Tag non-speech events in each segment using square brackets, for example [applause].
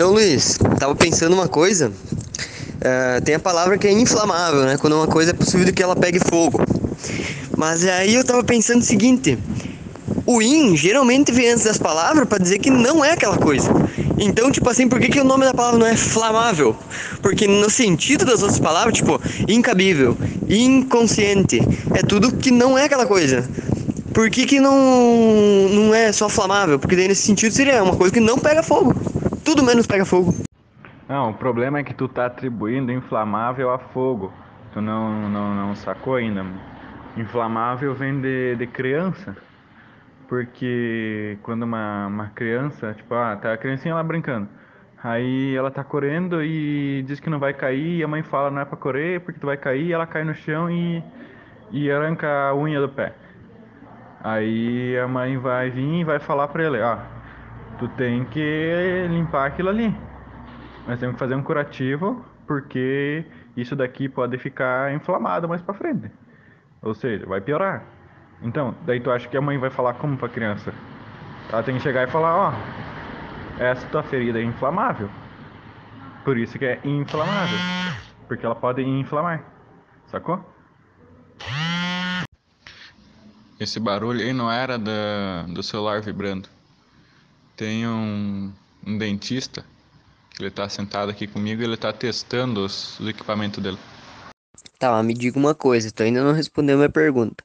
Então, Luiz, tava pensando uma coisa. Uh, tem a palavra que é inflamável, né? Quando uma coisa é possível que ela pegue fogo. Mas aí eu tava pensando o seguinte: o in geralmente vem antes das palavras para dizer que não é aquela coisa. Então, tipo assim, por que, que o nome da palavra não é flamável? Porque no sentido das outras palavras, tipo, incabível, inconsciente, é tudo que não é aquela coisa. Por que, que não, não é só flamável? Porque daí nesse sentido seria uma coisa que não pega fogo. Tudo menos pega fogo. Não, o problema é que tu tá atribuindo inflamável a fogo. Tu não, não, não sacou ainda. Inflamável vem de, de criança. Porque quando uma, uma criança, tipo, ah, tá a criancinha lá brincando. Aí ela tá correndo e diz que não vai cair, e a mãe fala não é pra correr porque tu vai cair, e ela cai no chão e, e arranca a unha do pé. Aí a mãe vai vir e vai falar pra ele, ó, tu tem que limpar aquilo ali. Nós temos que fazer um curativo, porque isso daqui pode ficar inflamado mais pra frente. Ou seja, vai piorar. Então, daí tu acha que a mãe vai falar como pra criança? Ela tem que chegar e falar, ó, essa tua ferida é inflamável. Por isso que é inflamável. Porque ela pode inflamar. Sacou? Esse barulho aí não era da, do celular vibrando. Tem um, um dentista que ele tá sentado aqui comigo e ele tá testando os, os equipamentos dele. Tá, mas me diga uma coisa, tu ainda não respondeu minha pergunta.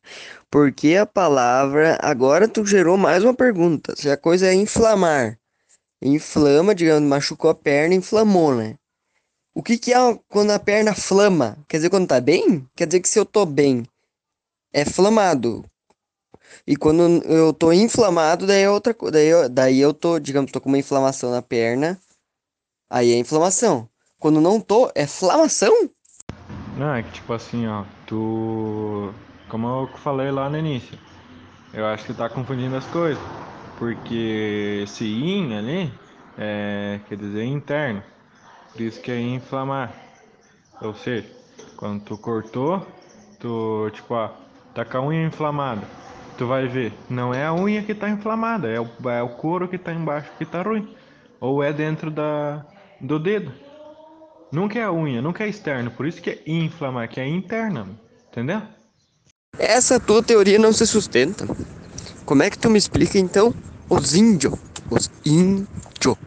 Por que a palavra. Agora tu gerou mais uma pergunta. Se a coisa é inflamar. Inflama, digamos, machucou a perna, inflamou, né? O que, que é quando a perna flama? Quer dizer quando tá bem? Quer dizer que se eu tô bem, é flamado. E quando eu tô inflamado, daí é outra coisa. Daí, eu, daí eu tô, digamos, tô com uma inflamação na perna. Aí é inflamação. Quando não tô, é flamação? Não, é que tipo assim, ó, tu. Como eu falei lá no início, eu acho que tá confundindo as coisas. Porque esse in ali é, quer dizer interno. Por isso que é inflamar. Ou seja, quando tu cortou, tu, tipo, ó, tá com a unha inflamada. Tu vai ver, não é a unha que tá inflamada, é o, é o couro que tá embaixo que tá ruim. Ou é dentro da, do dedo. Nunca é a unha, nunca é externo, por isso que é inflamar, que é interna, entendeu? Essa tua teoria não se sustenta. Como é que tu me explica então os índios? Os índios.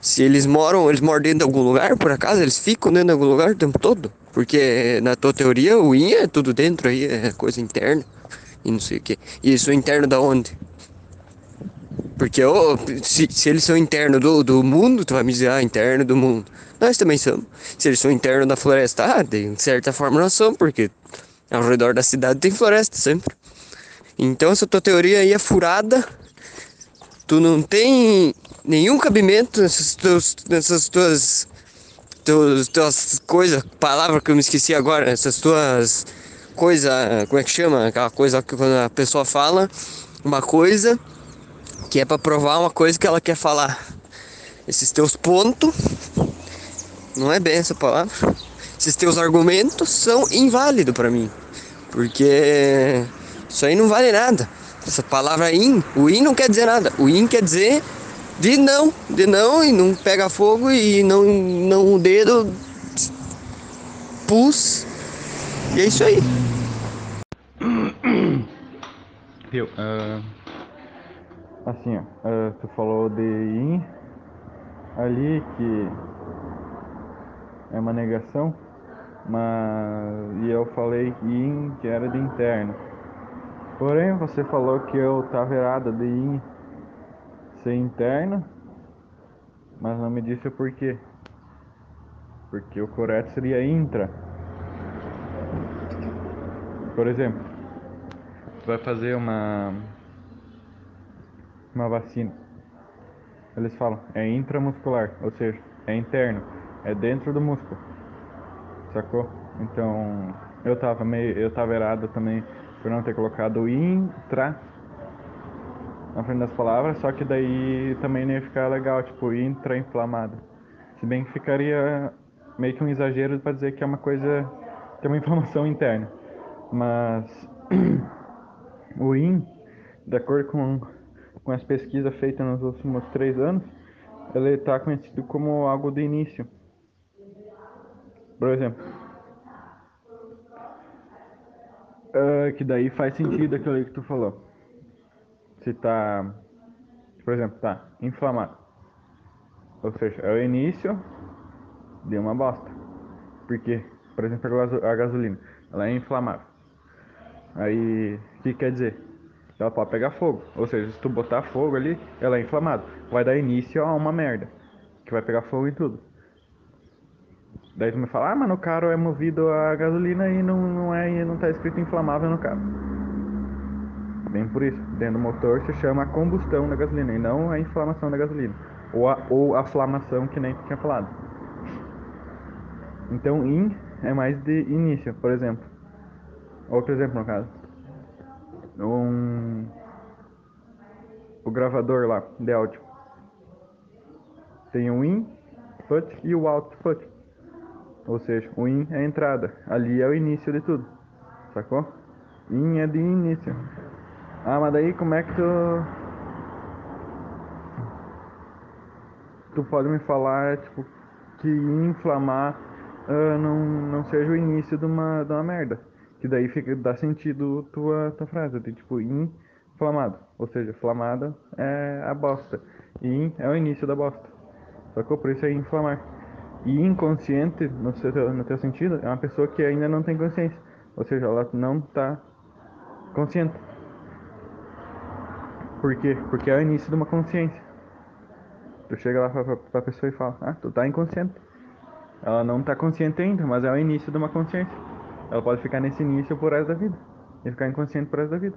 Se eles moram, eles moram dentro de algum lugar, por acaso? Eles ficam dentro de algum lugar o tempo todo? Porque na tua teoria o in é tudo dentro aí, é coisa interna. E não sei o que. E isso é interno da onde? Porque oh, se, se eles são internos do, do mundo, tu vai me dizer, ah, interno do mundo. Nós também somos. Se eles são internos da floresta, ah, de certa forma nós somos, porque ao redor da cidade tem floresta sempre. Então essa tua teoria aí é furada. Tu não tem nenhum cabimento nessas, teus, nessas tuas, tuas, tuas coisas, palavra que eu me esqueci agora, essas tuas coisas, como é que chama? Aquela coisa que quando a pessoa fala uma coisa que é para provar uma coisa que ela quer falar. Esses teus pontos, não é bem essa palavra. Esses teus argumentos são inválidos para mim, porque isso aí não vale nada. Essa palavra in, o in não quer dizer nada. O in quer dizer de não, de não e não pega fogo e não não o dedo pus. E é isso aí. Viu? Uh Assim, ó, uh, tu falou de in ali que é uma negação, mas e eu falei in que era de interno. Porém, você falou que eu tava errado de in ser interno, mas não me disse o porquê. Porque o correto seria intra. Por exemplo, tu vai fazer uma uma vacina. Eles falam, é intramuscular, ou seja, é interno, é dentro do músculo. Sacou? Então, eu tava meio, eu tava errado também por não ter colocado intra na frente das palavras, só que daí também não ia ficar legal, tipo, intra-inflamado. Se bem que ficaria meio que um exagero para dizer que é uma coisa, que é uma [laughs] inflamação interna. Mas [clears throat] o in, de acordo com com as pesquisas feitas nos últimos três anos, ele está conhecido como algo de início. Por exemplo, uh, que daí faz sentido aquilo que tu falou. Se tá, por exemplo, tá inflamado. Ou seja, é o início de uma bosta. Porque, por exemplo, a gasolina, ela é inflamável. Aí, o que quer dizer? Ela pode pegar fogo. Ou seja, se tu botar fogo ali, ela é inflamada. Vai dar início a uma merda. Que vai pegar fogo em tudo. Daí tu me fala, ah, mas no carro é movido a gasolina e não, não, é, não tá escrito inflamável no carro. Bem por isso, dentro do motor se chama a combustão da gasolina e não a inflamação da gasolina. Ou a, ou a flamação que nem tu tinha falado. Então, in é mais de início, por exemplo. Outro exemplo no caso. Um, o gravador lá de áudio. Tem o input e o output. Ou seja, o in é a entrada. Ali é o início de tudo. Sacou? In é de início. Ah, mas daí como é que tu. Tu pode me falar, tipo, que inflamar uh, não, não seja o início de uma, de uma merda. Que daí fica, dá sentido tua, tua frase. Tem tipo inflamado. Ou seja, flamada é a bosta. In é o início da bosta. Sacou? Por isso é inflamar. E inconsciente, no, seu, no teu sentido, é uma pessoa que ainda não tem consciência. Ou seja, ela não está consciente. Por quê? Porque é o início de uma consciência. Tu chega lá pra, pra, pra pessoa e fala, ah, tu tá inconsciente. Ela não está consciente ainda, mas é o início de uma consciência. Ela pode ficar nesse início por resto da vida. E ficar inconsciente por resto da vida.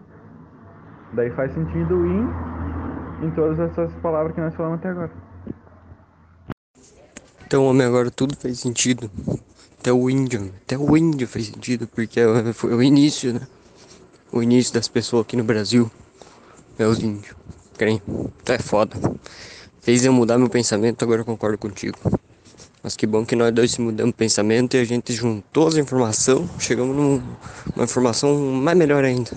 Daí faz sentido o in em todas essas palavras que nós falamos até agora. Então, homem, agora tudo faz sentido. Até o índio, até o índio faz sentido, porque foi o início, né? O início das pessoas aqui no Brasil é os índios. Creem. Então é foda. Fez eu mudar meu pensamento, agora eu concordo contigo. Mas que bom que nós dois mudamos o pensamento e a gente juntou as informações, chegamos numa informação mais melhor ainda.